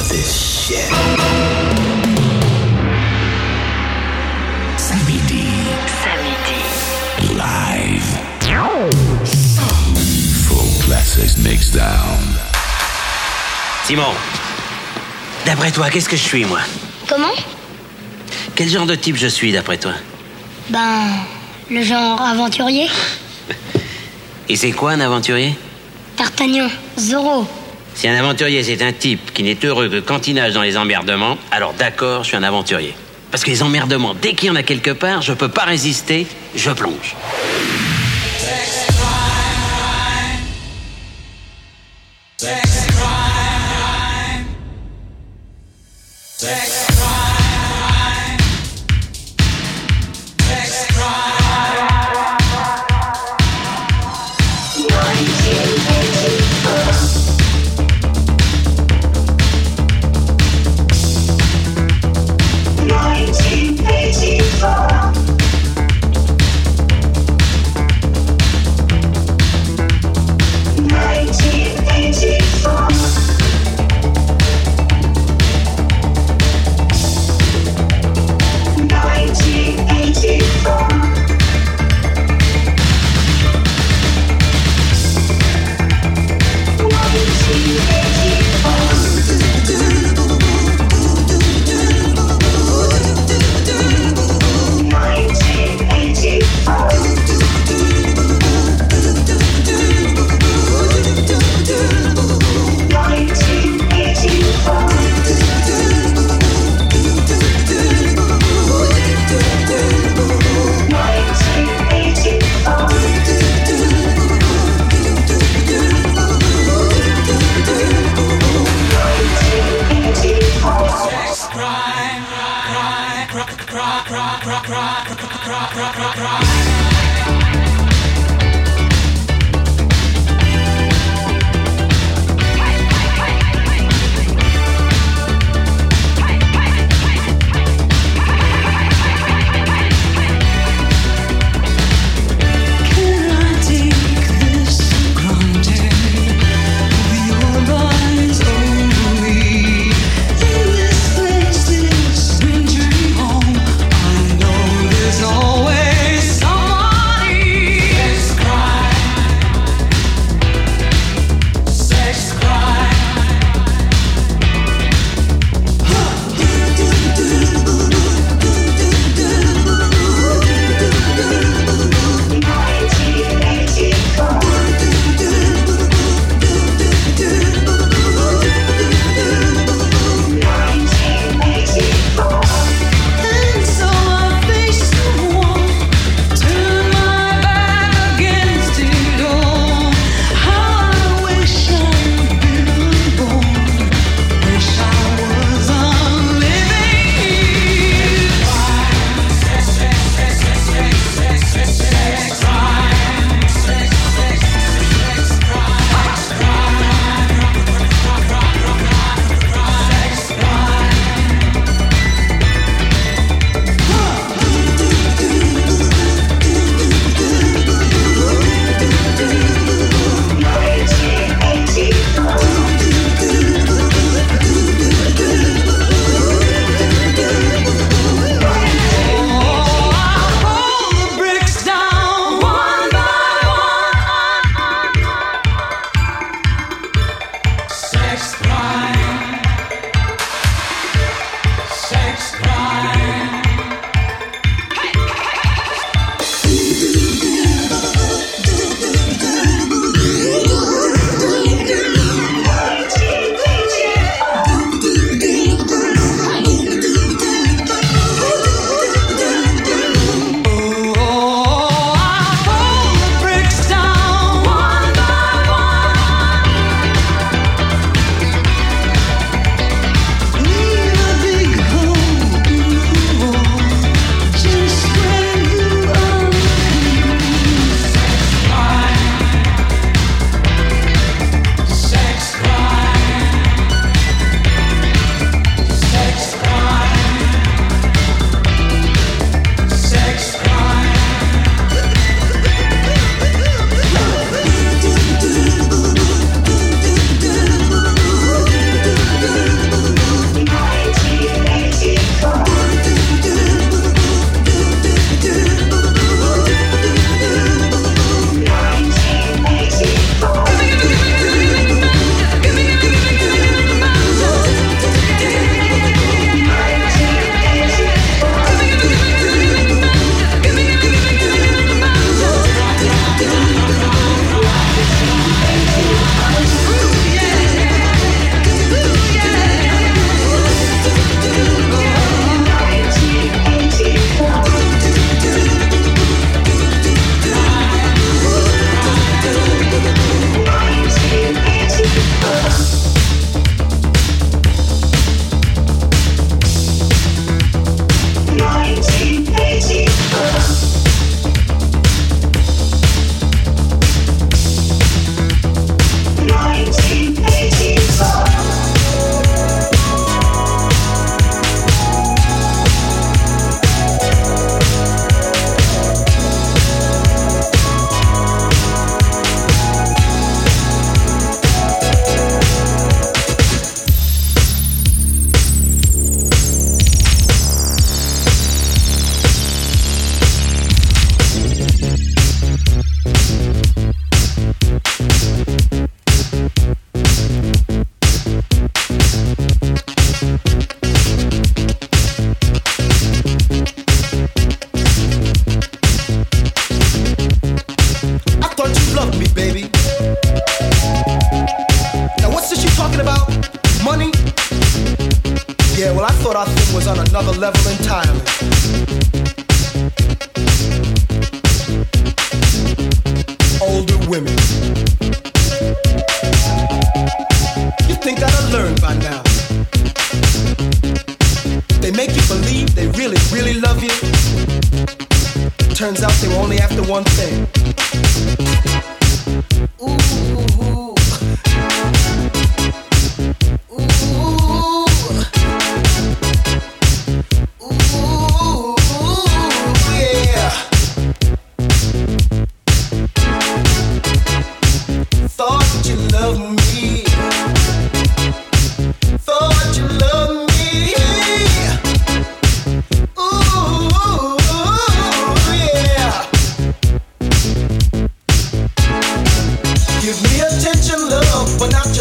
of this shit. Samedi. Samedi. Live. Full classics mixed down. Simon, d'après toi, qu'est-ce que je suis, moi? Comment? Quel genre de type je suis, d'après toi? Ben, le genre aventurier. Et c'est quoi un aventurier? D'Artagnan, Zorro. Si un aventurier, c'est un type qui n'est heureux que quand il nage dans les emmerdements, alors d'accord, je suis un aventurier. Parce que les emmerdements, dès qu'il y en a quelque part, je peux pas résister, je plonge.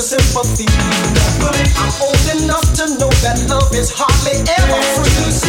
sympathy. I'm old enough to know that love is hardly ever free.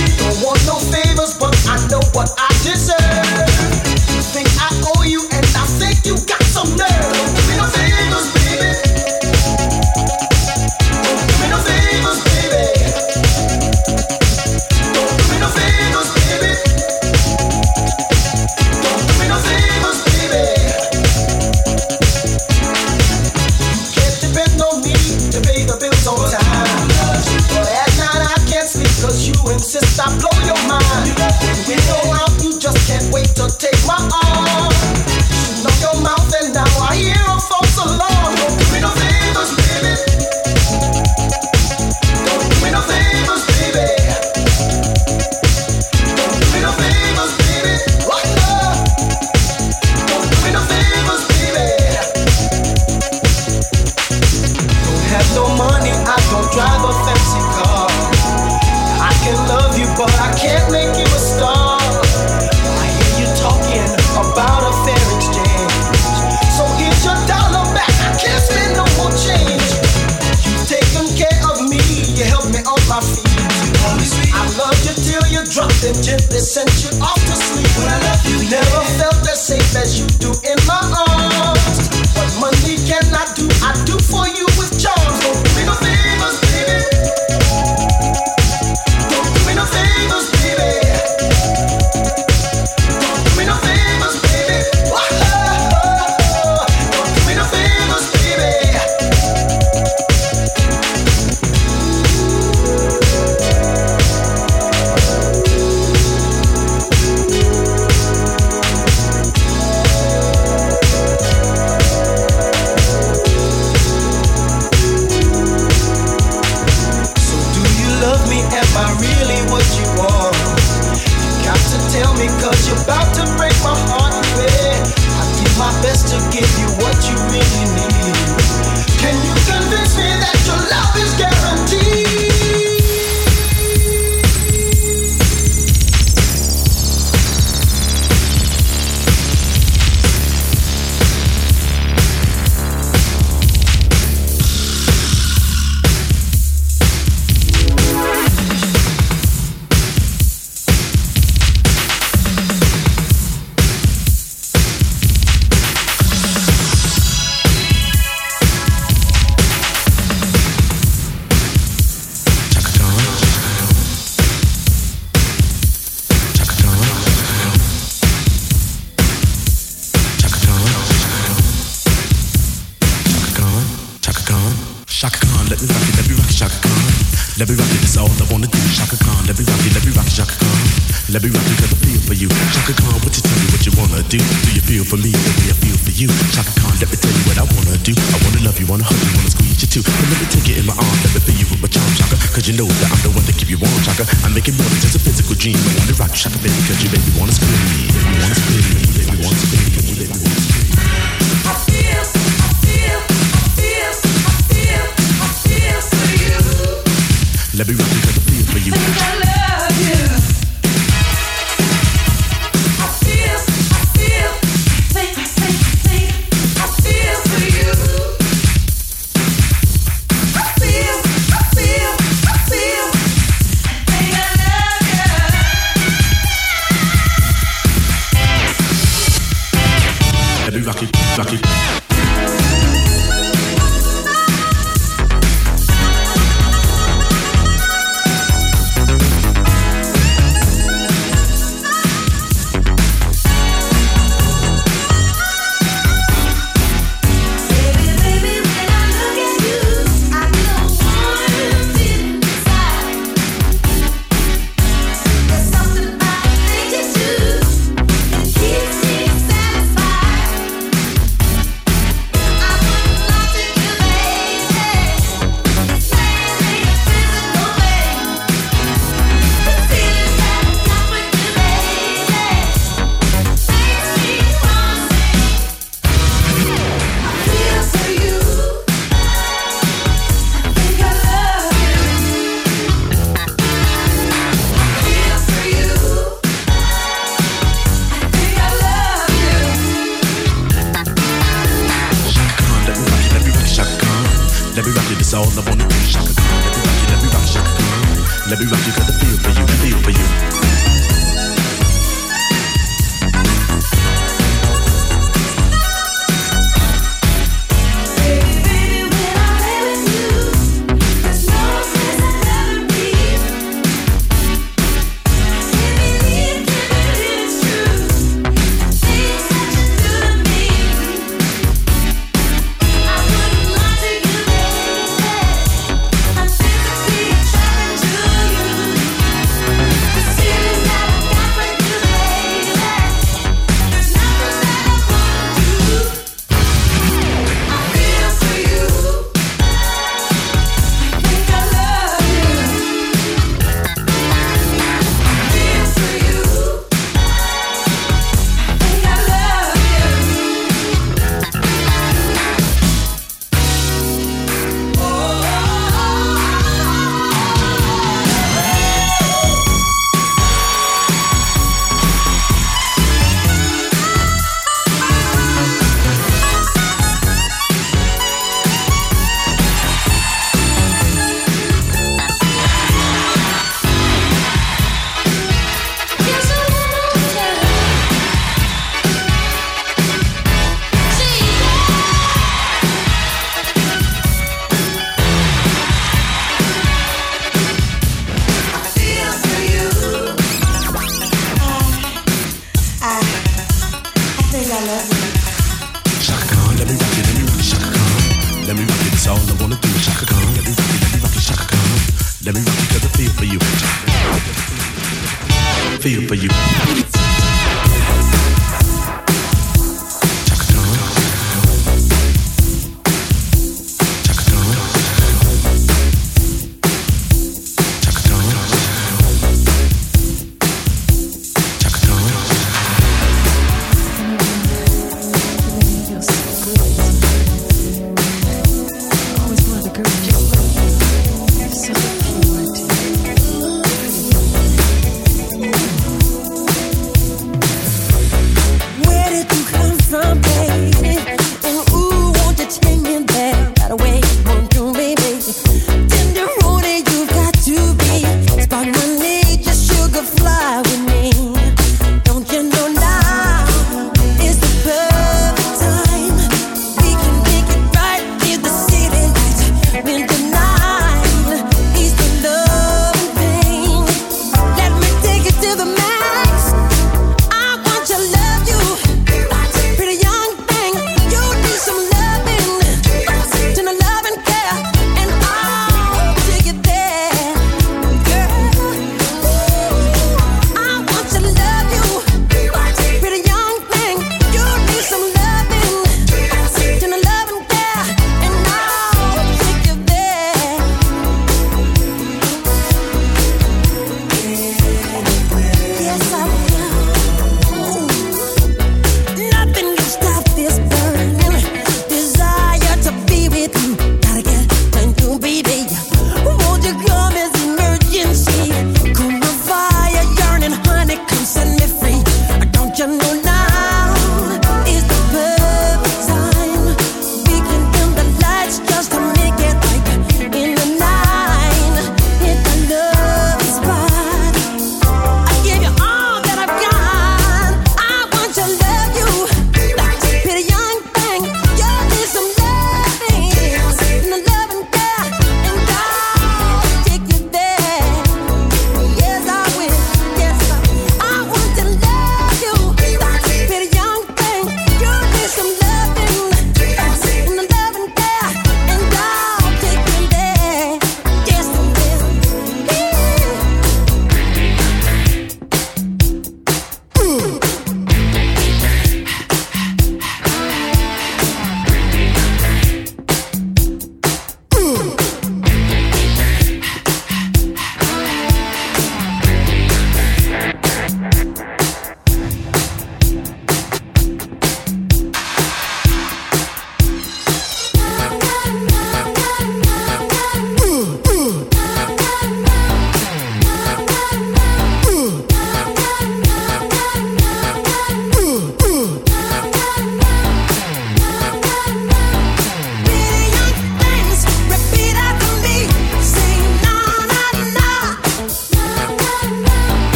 Chucky.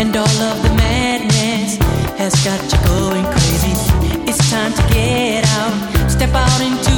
and all of the madness has got you going crazy. It's time to get out, step out into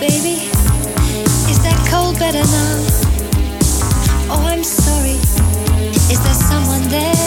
baby. Is that cold better now? Oh, I'm sorry. Is there someone there?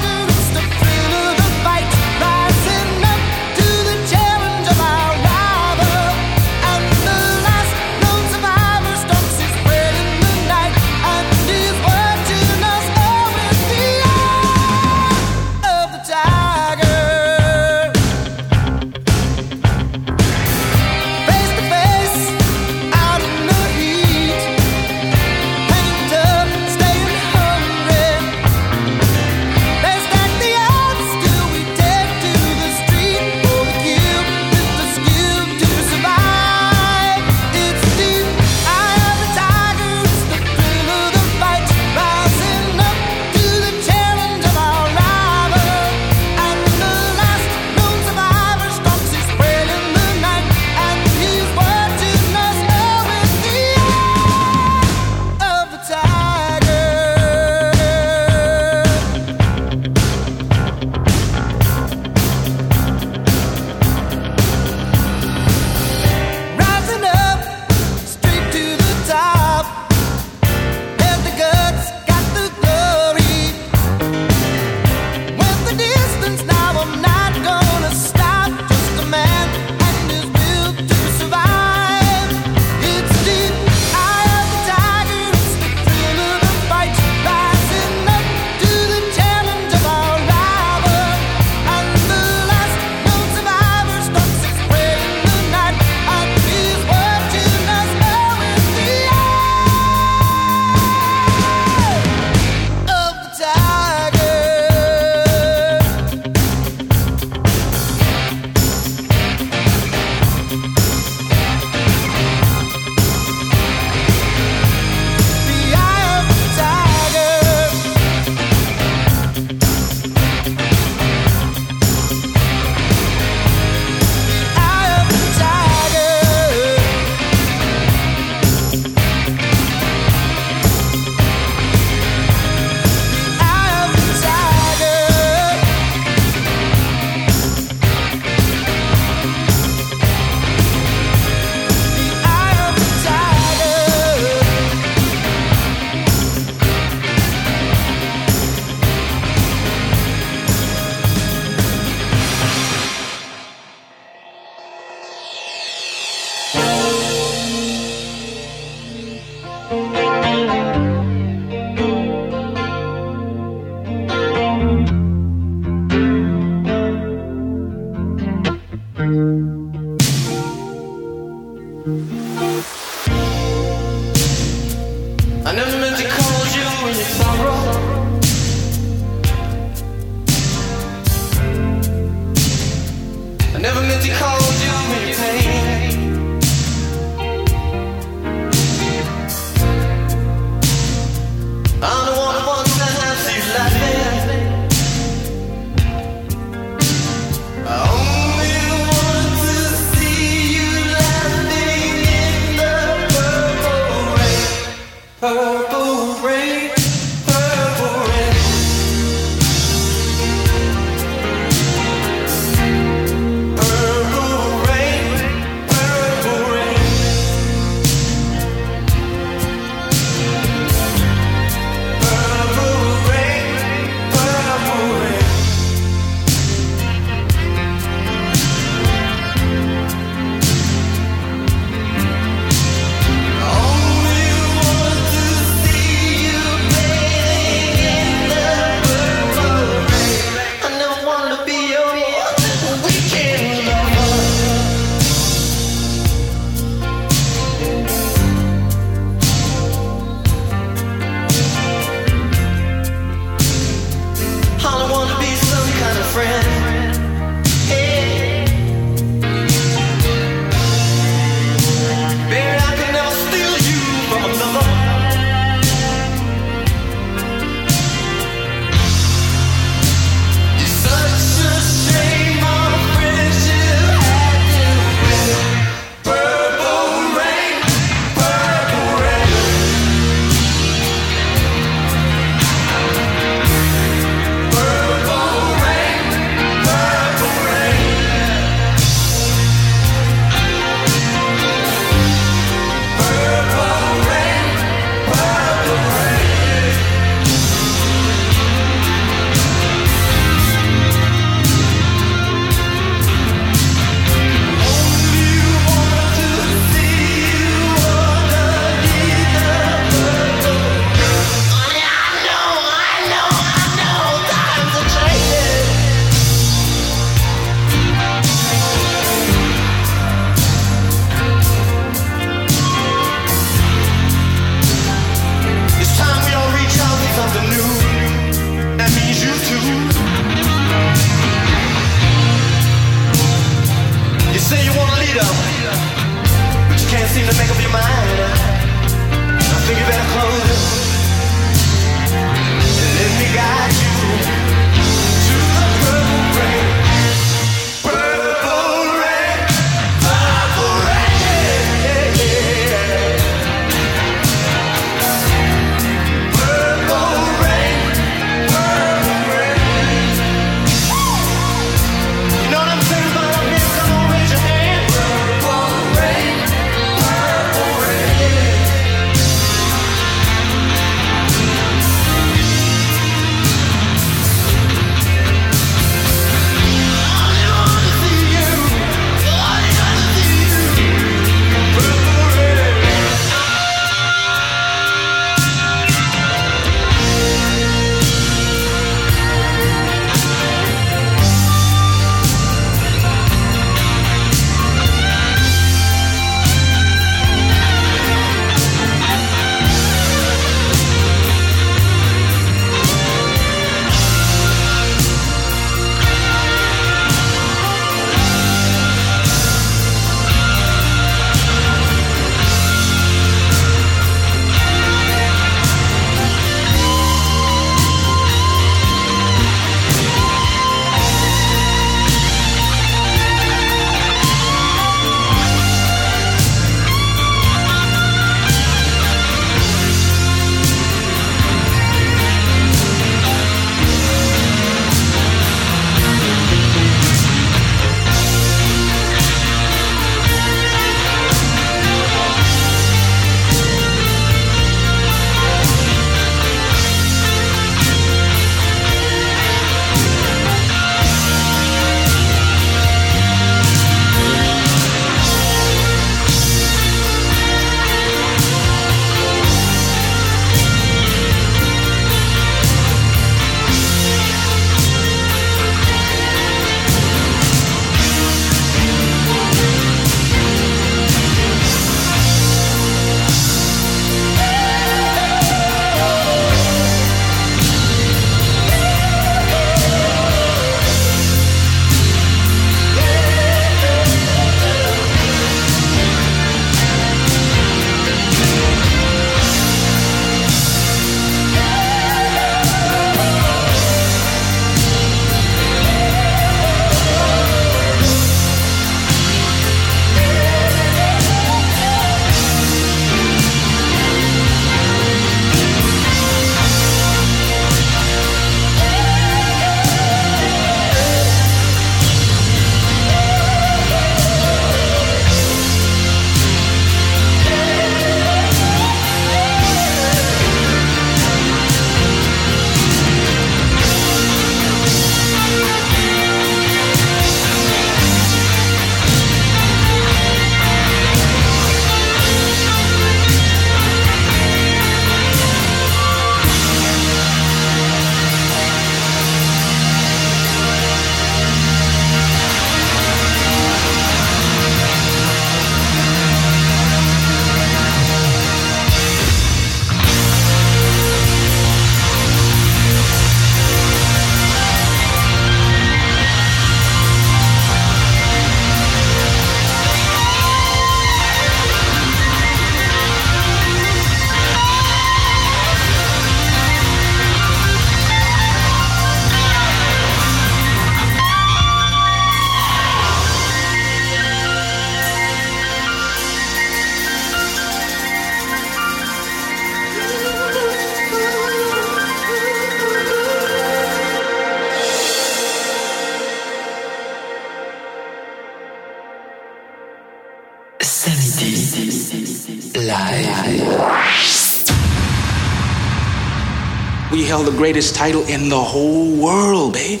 Greatest title in the whole world, babe.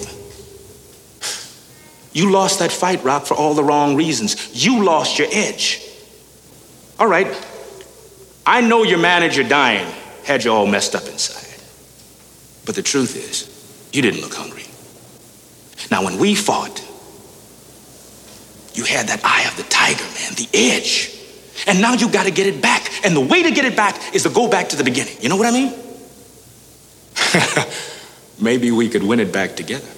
You lost that fight, Rock, for all the wrong reasons. You lost your edge. All right. I know your manager dying had you all messed up inside. But the truth is, you didn't look hungry. Now, when we fought, you had that eye of the tiger, man, the edge. And now you got to get it back. And the way to get it back is to go back to the beginning. You know what I mean? Maybe we could win it back together.